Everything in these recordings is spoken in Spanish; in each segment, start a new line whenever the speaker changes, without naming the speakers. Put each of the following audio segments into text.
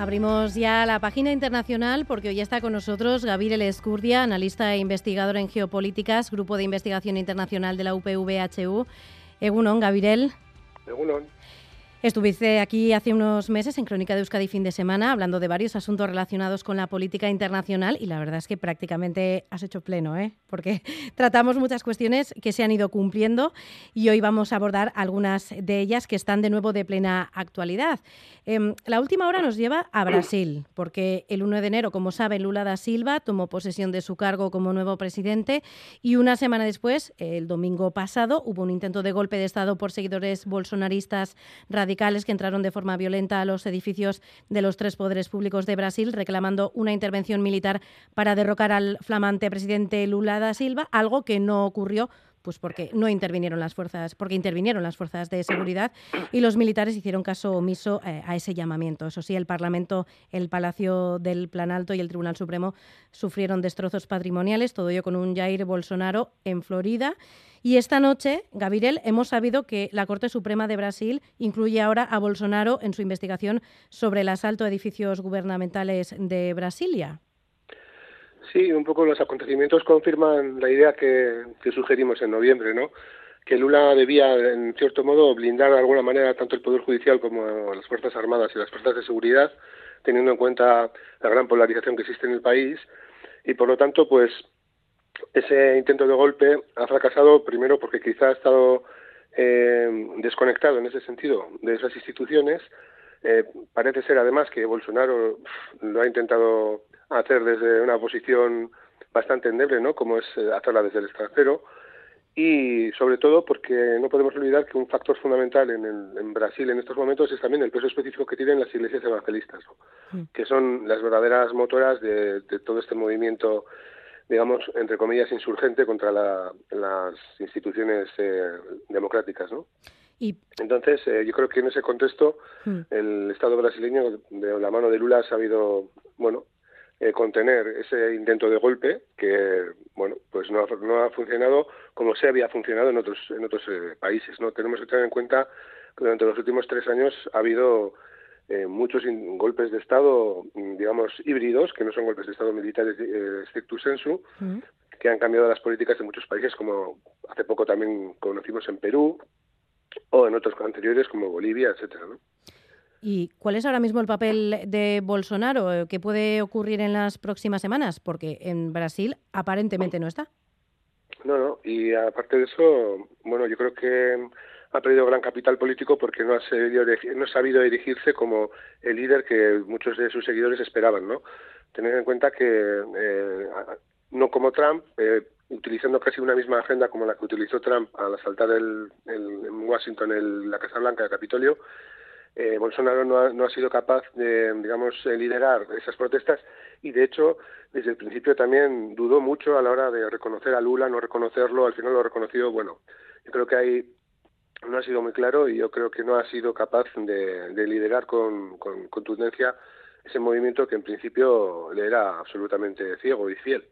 Abrimos ya la página internacional porque hoy está con nosotros Gabriel Escurdia, analista e investigador en geopolíticas, Grupo de Investigación Internacional de la UPVHU. Egunon, Gabriel.
Egunon.
Estuviste aquí hace unos meses en Crónica de Euskadi fin de semana hablando de varios asuntos relacionados con la política internacional y la verdad es que prácticamente has hecho pleno, ¿eh? porque tratamos muchas cuestiones que se han ido cumpliendo y hoy vamos a abordar algunas de ellas que están de nuevo de plena actualidad. Em, la última hora nos lleva a Brasil, porque el 1 de enero, como saben, Lula da Silva tomó posesión de su cargo como nuevo presidente y una semana después, el domingo pasado, hubo un intento de golpe de Estado por seguidores bolsonaristas radicales radicales que entraron de forma violenta a los edificios de los tres poderes públicos de Brasil reclamando una intervención militar para derrocar al flamante presidente Lula da Silva, algo que no ocurrió pues porque no intervinieron las fuerzas, porque intervinieron las fuerzas de seguridad y los militares hicieron caso omiso eh, a ese llamamiento. Eso sí, el Parlamento, el Palacio del Planalto y el Tribunal Supremo sufrieron destrozos patrimoniales, todo ello con un Jair Bolsonaro en Florida. Y esta noche, Gabriel, hemos sabido que la Corte Suprema de Brasil incluye ahora a Bolsonaro en su investigación sobre el asalto a edificios gubernamentales de Brasilia.
Sí, un poco los acontecimientos confirman la idea que, sugerimos en noviembre, ¿no? Que Lula debía, en cierto modo, blindar de alguna manera tanto el Poder Judicial como las Fuerzas Armadas y las Fuerzas de Seguridad, teniendo en cuenta la gran polarización que existe en el país. Y por lo tanto, pues ese intento de golpe ha fracasado primero porque quizá ha estado eh, desconectado en ese sentido de esas instituciones. Eh, parece ser además que Bolsonaro lo ha intentado hacer desde una posición bastante endeble, ¿no? Como es eh, hacerla desde el extranjero. Y sobre todo porque no podemos olvidar que un factor fundamental en, en Brasil en estos momentos es también el peso específico que tienen las iglesias evangelistas, mm. que son las verdaderas motoras de, de todo este movimiento digamos, entre comillas, insurgente contra las instituciones eh, democráticas, ¿no? Y... Entonces, eh, yo creo que en ese contexto el Estado brasileño, de la mano de Lula, ha sabido, bueno, eh, contener ese intento de golpe que, bueno, pues no ha, no ha funcionado como se había funcionado en otros, en otros países, ¿no? Tenemos que tener en cuenta que durante los últimos tres años ha habido eh, muchos golpes de Estado, mm, digamos, híbridos, que no son golpes de Estado militares eh, stricto sensu, mm. que han cambiado las políticas de muchos países, como hace poco también conocimos en Perú, o en otros anteriores como Bolivia, etcétera,
¿Y cuál es ahora mismo el papel de Bolsonaro? ¿Qué puede ocurrir en las próximas semanas? Porque en Brasil aparentemente no está.
No, no, y aparte de eso, bueno, yo creo que ha perdido gran capital político porque no ha, sabido, no ha sabido dirigirse como el líder que muchos de sus seguidores esperaban, ¿no? Tener en cuenta que eh, no como Trump, eh, utilizando casi una misma agenda como la que utilizó Trump al asaltar el, en Washington el, la Casa Blanca, el Capitolio, eh, Bolsonaro no ha, no ha, sido capaz de, digamos, liderar esas protestas y, de hecho, desde el principio también dudó mucho a la hora de reconocer a Lula, no reconocerlo, al final lo ha reconocido, bueno, yo creo que hay no ha sido muy claro y yo creo que no ha sido capaz de, liderar con, contundencia ese movimiento que en principio le era absolutamente ciego y fiel.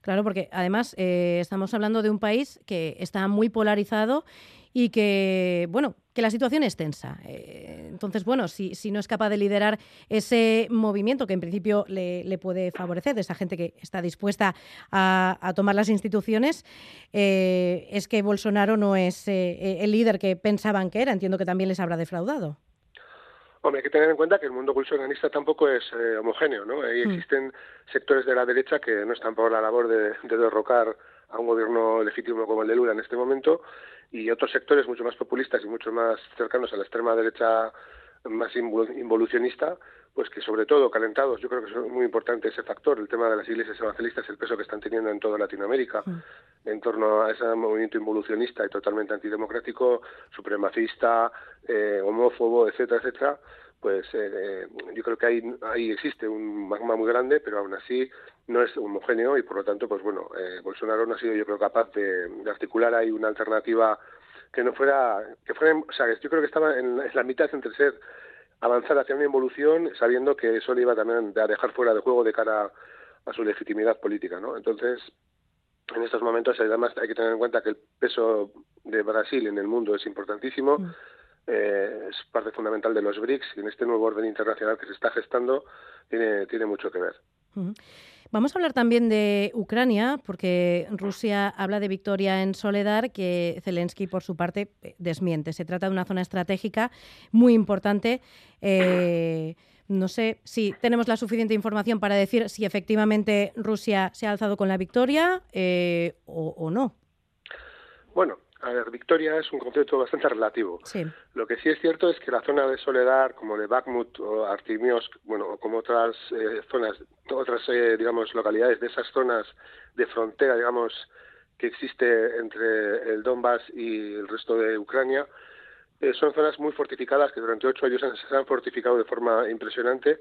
Claro, porque además eh, estamos hablando de un país que está muy polarizado y que, bueno, que la situación es tensa. Eh, entonces, bueno, si, si, no es capaz de liderar ese movimiento que en principio le, puede favorecer, de esa gente que está dispuesta a, tomar las instituciones, eh, es que Bolsonaro no es eh, el líder que pensaban que era. Entiendo que también les habrá defraudado.
Hombre, hay que tener en cuenta que el mundo bolsonarista tampoco es homogéneo, ¿no? Ahí hmm. existen sectores de la derecha que no están por la labor de, de derrocar a un gobierno legítimo como el de Lula en este momento y otros sectores mucho más populistas y mucho más cercanos a la extrema derecha más involucionista, pues que sobre todo calentados, yo creo que es muy importante ese factor, el tema de las iglesias evangelistas, el peso que están teniendo en toda Latinoamérica, en torno a ese movimiento involucionista y totalmente antidemocrático, supremacista, eh, homófobo, etcétera, etcétera, pues eh, yo creo que ahí, ahí existe un magma muy grande, pero aún así no es homogéneo y por lo tanto, pues bueno, eh, Bolsonaro no ha sido yo creo capaz de, articular ahí una alternativa que no fuera, que fuera, o sea, yo creo que estaba en, la mitad entre ser avanzar hacia una involución sabiendo que eso le iba también a dejar fuera de juego de cara a su legitimidad política, ¿no? Entonces, en estos momentos además hay que tener en cuenta que el peso de Brasil en el mundo es importantísimo. Mm eh, es parte fundamental de los BRICS y en este nuevo orden internacional que se está gestando tiene, tiene mucho que ver.
Vamos a hablar también de Ucrania, porque Rusia habla de victoria en Soledad, que Zelensky, por su parte, eh, desmiente. Se trata de una zona estratégica muy importante. Eh, no sé si tenemos la suficiente información para decir si efectivamente Rusia se ha alzado con la victoria o, o no.
Bueno, a ver, victoria es un concepto bastante relativo. Lo que sí es cierto es que la zona de Soledad, como de Bakhmut o Artimios, bueno, como otras eh, zonas, otras, eh, digamos, localidades de esas zonas de frontera, digamos, que existe entre el Donbass y el resto de Ucrania, eh, son zonas muy fortificadas que durante ocho años se han fortificado de forma impresionante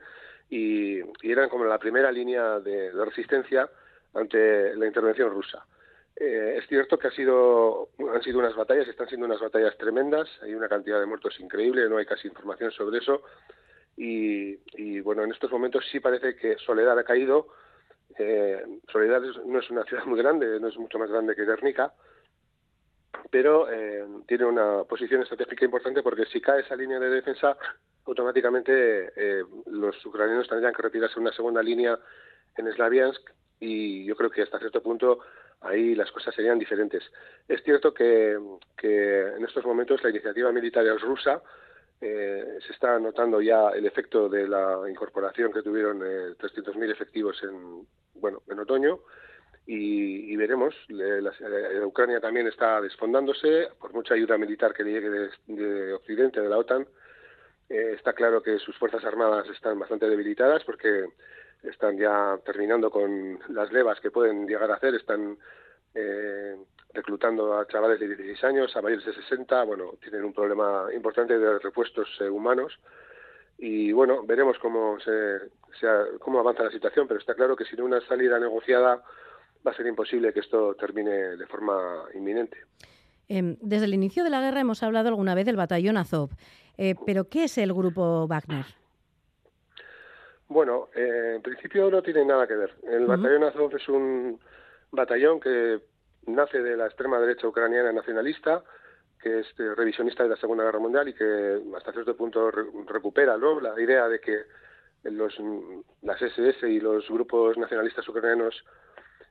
y, eran como la primera línea de resistencia ante la intervención rusa. Eh, es cierto que ha sido, han sido unas batallas, están siendo unas batallas tremendas, hay una cantidad de muertos increíble, no hay casi información sobre eso. Y, bueno, en estos momentos sí parece que Soledad ha caído. Eh, Soledad no es una ciudad muy grande, no es mucho más grande que Guernica, pero eh, tiene una posición estratégica importante porque si cae esa línea de defensa, automáticamente los ucranianos tendrían que retirarse una segunda línea en Slaviansk y yo creo que hasta cierto punto ahí las cosas serían diferentes. Es cierto que, en estos momentos la iniciativa militar rusa, eh, se está notando ya el efecto de la incorporación que tuvieron eh, 300.000 efectivos en, bueno, en otoño y, veremos. Ucrania también está desfondándose por mucha ayuda militar que llegue de, Occidente, de la OTAN. Eh, está claro que sus fuerzas armadas están bastante debilitadas porque están ya terminando con las levas que pueden llegar a hacer, están eh, reclutando a chavales de 16 años, a mayores de 60, bueno, tienen un problema importante de repuestos eh, humanos y bueno, veremos cómo, se, cómo avanza la situación, pero está claro que sin una salida negociada va a ser imposible que esto termine de forma inminente.
Em, desde el inicio de la guerra hemos hablado alguna vez del batallón Azov, eh, pero ¿qué es el grupo Wagner?
Bueno, eh, en principio no tiene nada que ver. El batallón Azov es un batallón que nace de la extrema derecha ucraniana nacionalista, que es eh, revisionista de la Segunda Guerra Mundial y que hasta cierto punto recupera la idea de que los, las SS y los grupos nacionalistas ucranianos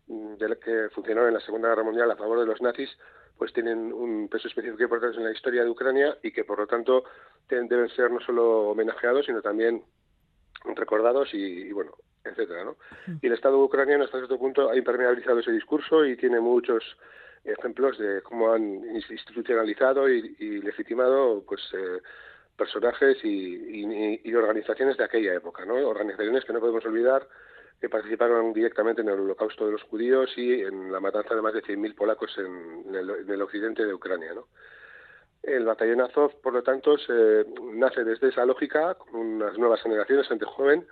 mm, de que funcionaron en la Segunda Guerra Mundial a favor de los nazis, pues tienen un peso específico importante en la historia de Ucrania y que por lo tanto deben ser no solo homenajeados, sino también recordados y, bueno, etcétera, ¿no? Y el Estado ucraniano hasta cierto punto ha impermeabilizado ese discurso y tiene muchos ejemplos de cómo han institucionalizado y, legitimado pues eh, personajes y, organizaciones de aquella época, ¿no? Organizaciones que no podemos olvidar que participaron directamente en el holocausto de los judíos y en la matanza de más de 100.000 polacos en el, en el occidente de Ucrania, ¿no? El batallón Azov, por lo tanto, se, nace desde esa lógica, con unas nuevas generaciones, gente joven,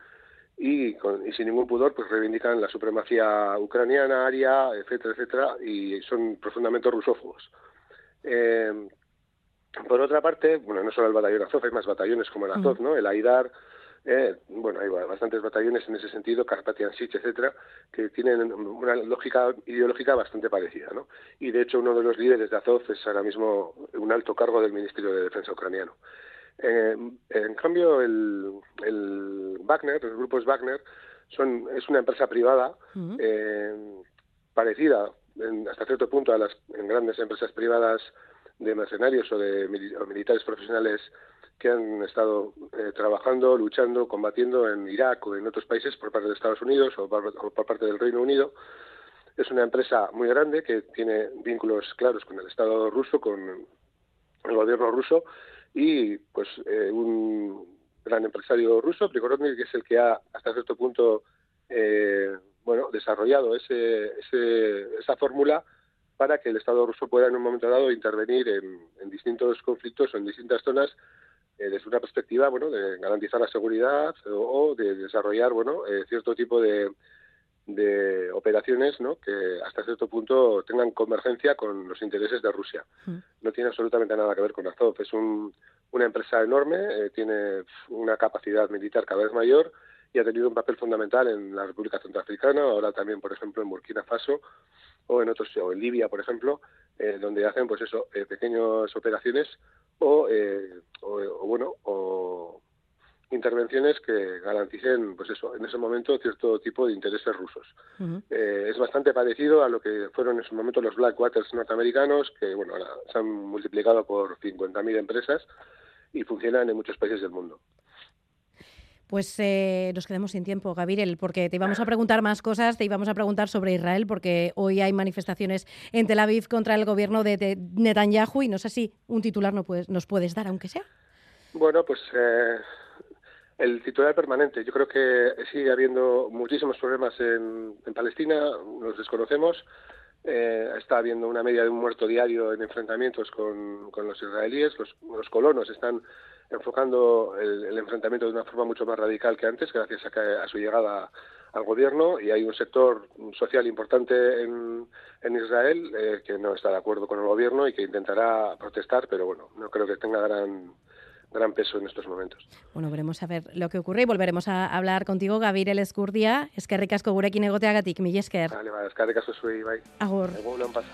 y, sin ningún pudor pues reivindican la supremacía ucraniana, aria, etcétera, etcétera, y son profundamente rusófobos. Eh, por otra parte, bueno, no solo el batallón Azov, hay más batallones como el Azov, ¿no? El Aidar, eh, bueno, hay bastantes batallones en ese sentido, Carpathian Sich, etcétera, que tienen una lógica ideológica bastante parecida, ¿no? Y de hecho uno de los líderes de Azov es ahora mismo un alto cargo del Ministerio de Defensa ucraniano. Eh, en cambio, el, el Wagner, los grupos Wagner, son, es una empresa privada eh, parecida hasta cierto punto a las grandes empresas privadas de mercenarios o de militares profesionales que han estado eh, trabajando, luchando, combatiendo en Irak o en otros países por parte de Estados Unidos o por, parte del Reino Unido. Es una empresa muy grande que tiene vínculos claros con el Estado ruso, con el gobierno ruso y pues eh, un gran empresario ruso, Prigozhin, que es el que ha hasta cierto punto eh, bueno desarrollado ese, esa fórmula para que el Estado ruso pueda en un momento dado intervenir en, distintos conflictos o en distintas zonas desde una perspectiva bueno de garantizar la seguridad o, de desarrollar bueno eh, cierto tipo de, de operaciones ¿no? que hasta cierto punto tengan convergencia con los intereses de Rusia. Mm. No tiene absolutamente nada que ver con Azov. Es un, una empresa enorme, eh, tiene una capacidad militar cada vez mayor y ha tenido un papel fundamental en la República Centroafricana, ahora también, por ejemplo, en Burkina Faso o en otros, o en Libia, por ejemplo, eh, donde hacen, pues eso, eh, pequeñas operaciones o, eh, o, bueno, o intervenciones que garanticen, pues eso, en ese momento cierto tipo de intereses rusos. es bastante parecido a lo que fueron en su momento los Blackwaters norteamericanos, que bueno, ahora se han multiplicado por 50.000 empresas y funcionan en muchos países del mundo.
Pues eh, nos quedamos sin tiempo, Gabriel, porque te íbamos a preguntar más cosas, te íbamos a preguntar sobre Israel, porque hoy hay manifestaciones en Tel Aviv contra el gobierno de, Netanyahu y no sé si un titular no puedes, nos puedes dar, aunque sea.
Bueno, pues eh, el titular permanente. Yo creo que sigue habiendo muchísimos problemas en, Palestina, los desconocemos. Eh, está habiendo una media de un muerto diario en enfrentamientos con, los israelíes. Los, los colonos están enfocando el, enfrentamiento de una forma mucho más radical que antes, gracias a, a su llegada al gobierno y hay un sector social importante en, en Israel eh, que no está de acuerdo con el gobierno y que intentará protestar, pero bueno, no creo que tenga gran gran peso en estos momentos.
Bueno, veremos a ver lo que ocurre y volveremos a hablar contigo, Gabriel Escurdia. Es que ricasco gurekin egoteagatik, mi esker.
Vale, vale, es que ricasco bai.
Agur.
Egun pasa.